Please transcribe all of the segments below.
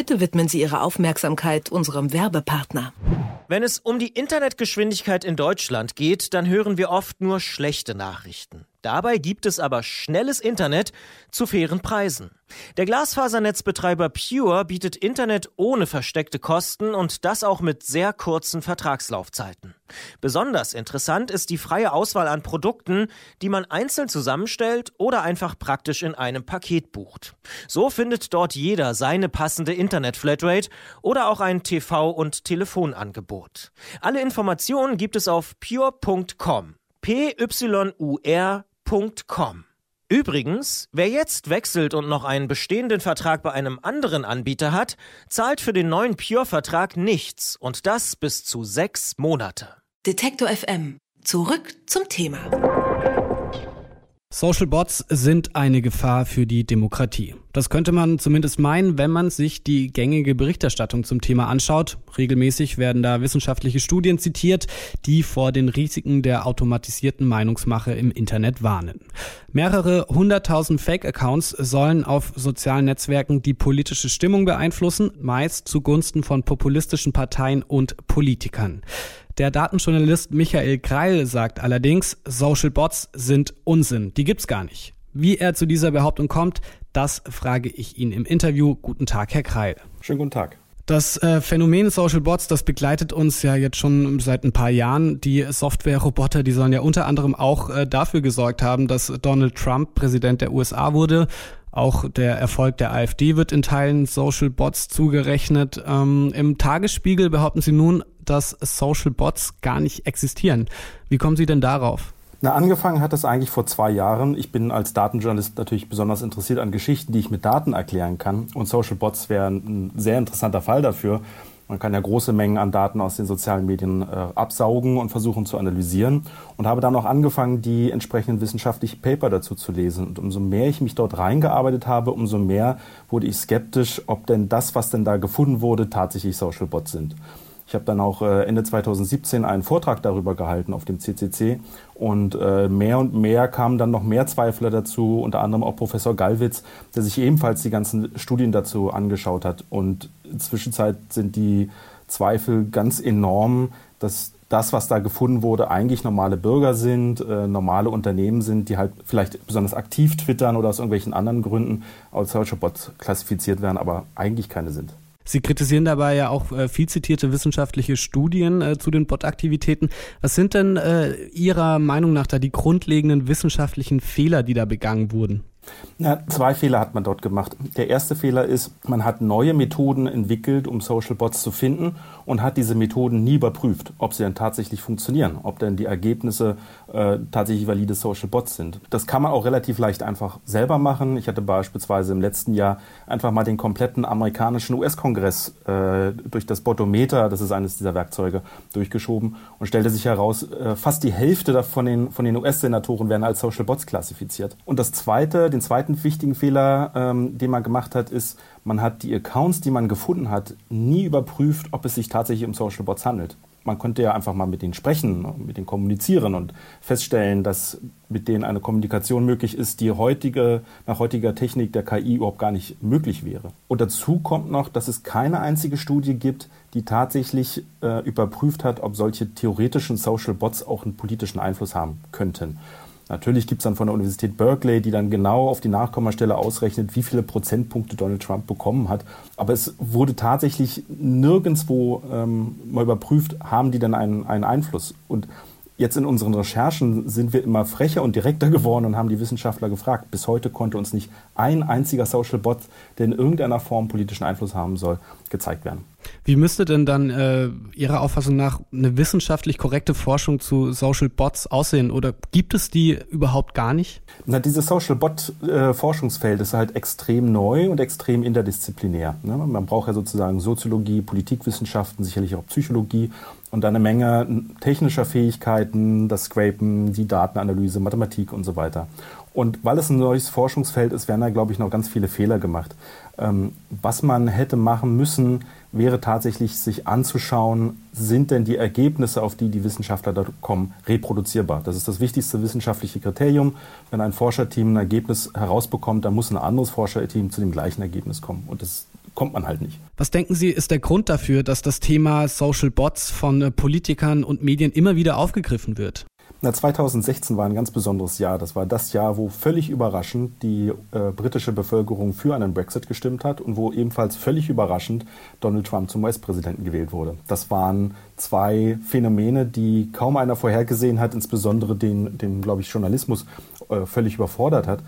Bitte widmen Sie Ihre Aufmerksamkeit unserem Werbepartner. Wenn es um die Internetgeschwindigkeit in Deutschland geht, dann hören wir oft nur schlechte Nachrichten. Dabei gibt es aber schnelles Internet zu fairen Preisen. Der Glasfasernetzbetreiber Pure bietet Internet ohne versteckte Kosten und das auch mit sehr kurzen Vertragslaufzeiten. Besonders interessant ist die freie Auswahl an Produkten, die man einzeln zusammenstellt oder einfach praktisch in einem Paket bucht. So findet dort jeder seine passende Internet-Flatrate oder auch ein TV- und Telefonangebot. Alle Informationen gibt es auf pure.com. P-Y-U-R Pure.com. Übrigens, wer jetzt wechselt und noch einen bestehenden Vertrag bei einem anderen Anbieter hat, zahlt für den neuen Pure-Vertrag nichts und das bis zu sechs Monate. Detektor FM. Zurück zum Thema. Social Bots sind eine Gefahr für die Demokratie. Das könnte man zumindest meinen, wenn man sich die gängige Berichterstattung zum Thema anschaut. Regelmäßig werden da wissenschaftliche Studien zitiert, die vor den Risiken der automatisierten Meinungsmache im Internet warnen. Mehrere hunderttausend Fake-Accounts sollen auf sozialen Netzwerken die politische Stimmung beeinflussen, meist zugunsten von populistischen Parteien und Politikern. Der Datenjournalist Michael Kreil sagt allerdings, Social Bots sind Unsinn, die gibt's gar nicht. Wie er zu dieser Behauptung kommt, das frage ich ihn im Interview. Guten Tag, Herr Kreil. Schönen guten Tag. Das äh, Phänomen Social Bots, das begleitet uns ja jetzt schon seit ein paar Jahren. Die Software-Roboter, die sollen ja unter anderem auch äh, dafür gesorgt haben, dass Donald Trump Präsident der USA wurde. Auch der Erfolg der AfD wird in Teilen Social Bots zugerechnet. Ähm, Im Tagesspiegel behaupten Sie nun, dass Social Bots gar nicht existieren. Wie kommen Sie denn darauf? Na, angefangen hat es eigentlich vor zwei Jahren. Ich bin als Datenjournalist natürlich besonders interessiert an Geschichten, die ich mit Daten erklären kann. Und Social Bots wären ein sehr interessanter Fall dafür. Man kann ja große Mengen an Daten aus den sozialen Medien äh, absaugen und versuchen zu analysieren. Und habe dann auch angefangen, die entsprechenden wissenschaftlichen Paper dazu zu lesen. Und umso mehr ich mich dort reingearbeitet habe, umso mehr wurde ich skeptisch, ob denn das, was denn da gefunden wurde, tatsächlich Social Bots sind. Ich habe dann auch äh, Ende 2017 einen Vortrag darüber gehalten auf dem CCC und äh, mehr und mehr kamen dann noch mehr Zweifler dazu, unter anderem auch Professor Gallwitz, der sich ebenfalls die ganzen Studien dazu angeschaut hat. Und inzwischen sind die Zweifel ganz enorm, dass das, was da gefunden wurde, eigentlich normale Bürger sind, äh, normale Unternehmen sind, die halt vielleicht besonders aktiv twittern oder aus irgendwelchen anderen Gründen als solche Bots klassifiziert werden, aber eigentlich keine sind. Sie kritisieren dabei ja auch äh, viel zitierte wissenschaftliche Studien äh, zu den Bot-Aktivitäten. Was sind denn äh, Ihrer Meinung nach da die grundlegenden wissenschaftlichen Fehler, die da begangen wurden? Na, zwei Fehler hat man dort gemacht. Der erste Fehler ist, man hat neue Methoden entwickelt, um Social Bots zu finden und hat diese Methoden nie überprüft, ob sie denn tatsächlich funktionieren, ob denn die Ergebnisse äh, tatsächlich valide Social Bots sind. Das kann man auch relativ leicht einfach selber machen. Ich hatte beispielsweise im letzten Jahr einfach mal den kompletten amerikanischen US-Kongress äh, durch das Botometer, das ist eines dieser Werkzeuge, durchgeschoben und stellte sich heraus, äh, fast die Hälfte von den, von den US-Senatoren werden als Social Bots klassifiziert. Und das zweite, den zweiten wichtigen Fehler, ähm, den man gemacht hat, ist, man hat die Accounts, die man gefunden hat, nie überprüft, ob es sich tatsächlich um Social Bots handelt. Man konnte ja einfach mal mit denen sprechen, mit denen kommunizieren und feststellen, dass mit denen eine Kommunikation möglich ist, die heutige, nach heutiger Technik der KI überhaupt gar nicht möglich wäre. Und dazu kommt noch, dass es keine einzige Studie gibt, die tatsächlich äh, überprüft hat, ob solche theoretischen Social Bots auch einen politischen Einfluss haben könnten. Natürlich gibt es dann von der Universität Berkeley, die dann genau auf die Nachkommastelle ausrechnet, wie viele Prozentpunkte Donald Trump bekommen hat. Aber es wurde tatsächlich nirgendwo ähm, mal überprüft, haben die denn einen, einen Einfluss. Und Jetzt in unseren Recherchen sind wir immer frecher und direkter geworden und haben die Wissenschaftler gefragt. Bis heute konnte uns nicht ein einziger Social Bot, der in irgendeiner Form politischen Einfluss haben soll, gezeigt werden. Wie müsste denn dann äh, Ihrer Auffassung nach eine wissenschaftlich korrekte Forschung zu Social Bots aussehen? Oder gibt es die überhaupt gar nicht? Na, dieses Social Bot äh, ist halt extrem neu und extrem interdisziplinär. Ne? Man braucht ja sozusagen Soziologie, Politikwissenschaften, sicherlich auch Psychologie und eine Menge technischer Fähigkeiten, das Scrapen, die Datenanalyse, Mathematik und so weiter. Und weil es ein neues Forschungsfeld ist, werden da, glaube ich, noch ganz viele Fehler gemacht. Ähm, was man hätte machen müssen, wäre tatsächlich sich anzuschauen, sind denn die Ergebnisse, auf die die Wissenschaftler da kommen, reproduzierbar. Das ist das wichtigste wissenschaftliche Kriterium. Wenn ein Forscherteam ein Ergebnis herausbekommt, dann muss ein anderes Forscherteam zu dem gleichen Ergebnis kommen. Und das kommt man halt nicht. Was denken Sie, ist der Grund dafür, dass das Thema Social Bots von äh, Politikern und Medien immer wieder aufgegriffen wird? Na, 2016 war ein ganz besonderes Jahr. Das war das Jahr, wo völlig überraschend die äh, britische Bevölkerung für einen Brexit gestimmt hat und wo ebenfalls völlig überraschend Donald Trump zum US-Präsidenten gewählt wurde. Das waren zwei Phänomene, die kaum einer vorhergesehen hat, insbesondere den, den glaube ich, Journalismus äh, völlig überfordert hat.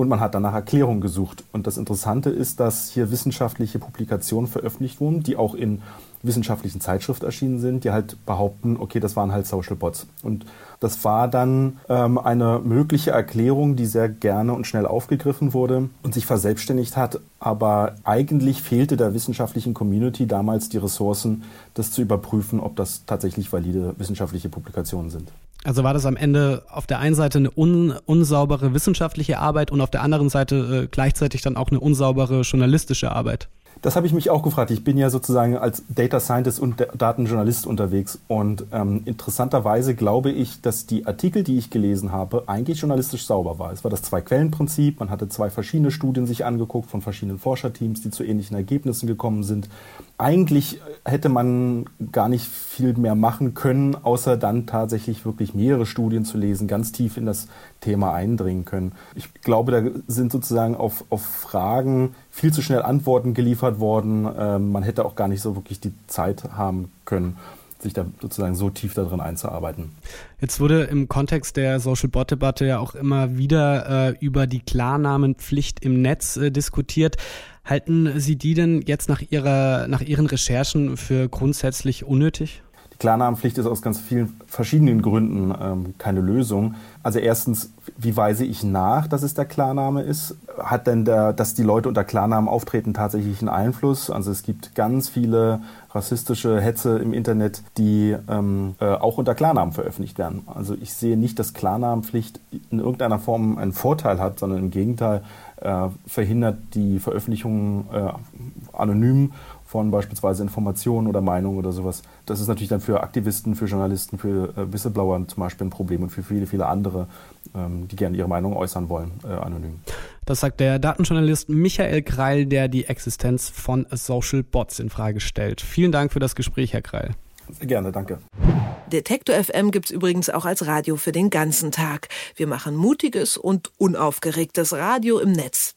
Und man hat danach Erklärungen gesucht. Und das Interessante ist, dass hier wissenschaftliche Publikationen veröffentlicht wurden, die auch in wissenschaftlichen Zeitschriften erschienen sind, die halt behaupten, okay, das waren halt Social Bots. Und das war dann ähm, eine mögliche Erklärung, die sehr gerne und schnell aufgegriffen wurde und sich verselbstständigt hat. Aber eigentlich fehlte der wissenschaftlichen Community damals die Ressourcen, das zu überprüfen, ob das tatsächlich valide wissenschaftliche Publikationen sind. Also war das am Ende auf der einen Seite eine un unsaubere wissenschaftliche Arbeit und auf der anderen Seite äh, gleichzeitig dann auch eine unsaubere journalistische Arbeit? Das habe ich mich auch gefragt. Ich bin ja sozusagen als Data Scientist und Datenjournalist unterwegs. Und ähm, interessanterweise glaube ich, dass die Artikel, die ich gelesen habe, eigentlich journalistisch sauber war. Es war das Zwei-Quellen-Prinzip. Man hatte zwei verschiedene Studien sich angeguckt von verschiedenen Forscherteams, die zu ähnlichen Ergebnissen gekommen sind. Eigentlich hätte man gar nicht viel mehr machen können, außer dann tatsächlich wirklich mehrere Studien zu lesen, ganz tief in das Thema eindringen können. Ich glaube, da sind sozusagen auf, auf Fragen viel zu schnell Antworten geliefert worden. Ähm, man hätte auch gar nicht so wirklich die Zeit haben können sich da sozusagen so tief darin einzuarbeiten. Jetzt wurde im Kontext der Social Bot Debatte ja auch immer wieder äh, über die Klarnamenpflicht im Netz äh, diskutiert. Halten Sie die denn jetzt nach Ihrer nach Ihren Recherchen für grundsätzlich unnötig? Klarnamenpflicht ist aus ganz vielen verschiedenen Gründen ähm, keine Lösung. Also erstens, wie weise ich nach, dass es der Klarname ist? Hat denn der, dass die Leute unter Klarnamen auftreten, tatsächlich einen Einfluss? Also es gibt ganz viele rassistische Hetze im Internet, die ähm, äh, auch unter Klarnamen veröffentlicht werden. Also ich sehe nicht, dass Klarnamenpflicht in irgendeiner Form einen Vorteil hat, sondern im Gegenteil äh, verhindert die Veröffentlichung äh, anonym von beispielsweise Informationen oder Meinungen oder sowas. Das ist natürlich dann für Aktivisten, für Journalisten, für äh, Whistleblower zum Beispiel ein Problem und für viele, viele andere, ähm, die gerne ihre Meinung äußern wollen, äh, anonym. Das sagt der Datenjournalist Michael Kreil, der die Existenz von Social Bots in Frage stellt. Vielen Dank für das Gespräch, Herr Kreil. Sehr gerne, danke. Detektor FM gibt's übrigens auch als Radio für den ganzen Tag. Wir machen mutiges und unaufgeregtes Radio im Netz.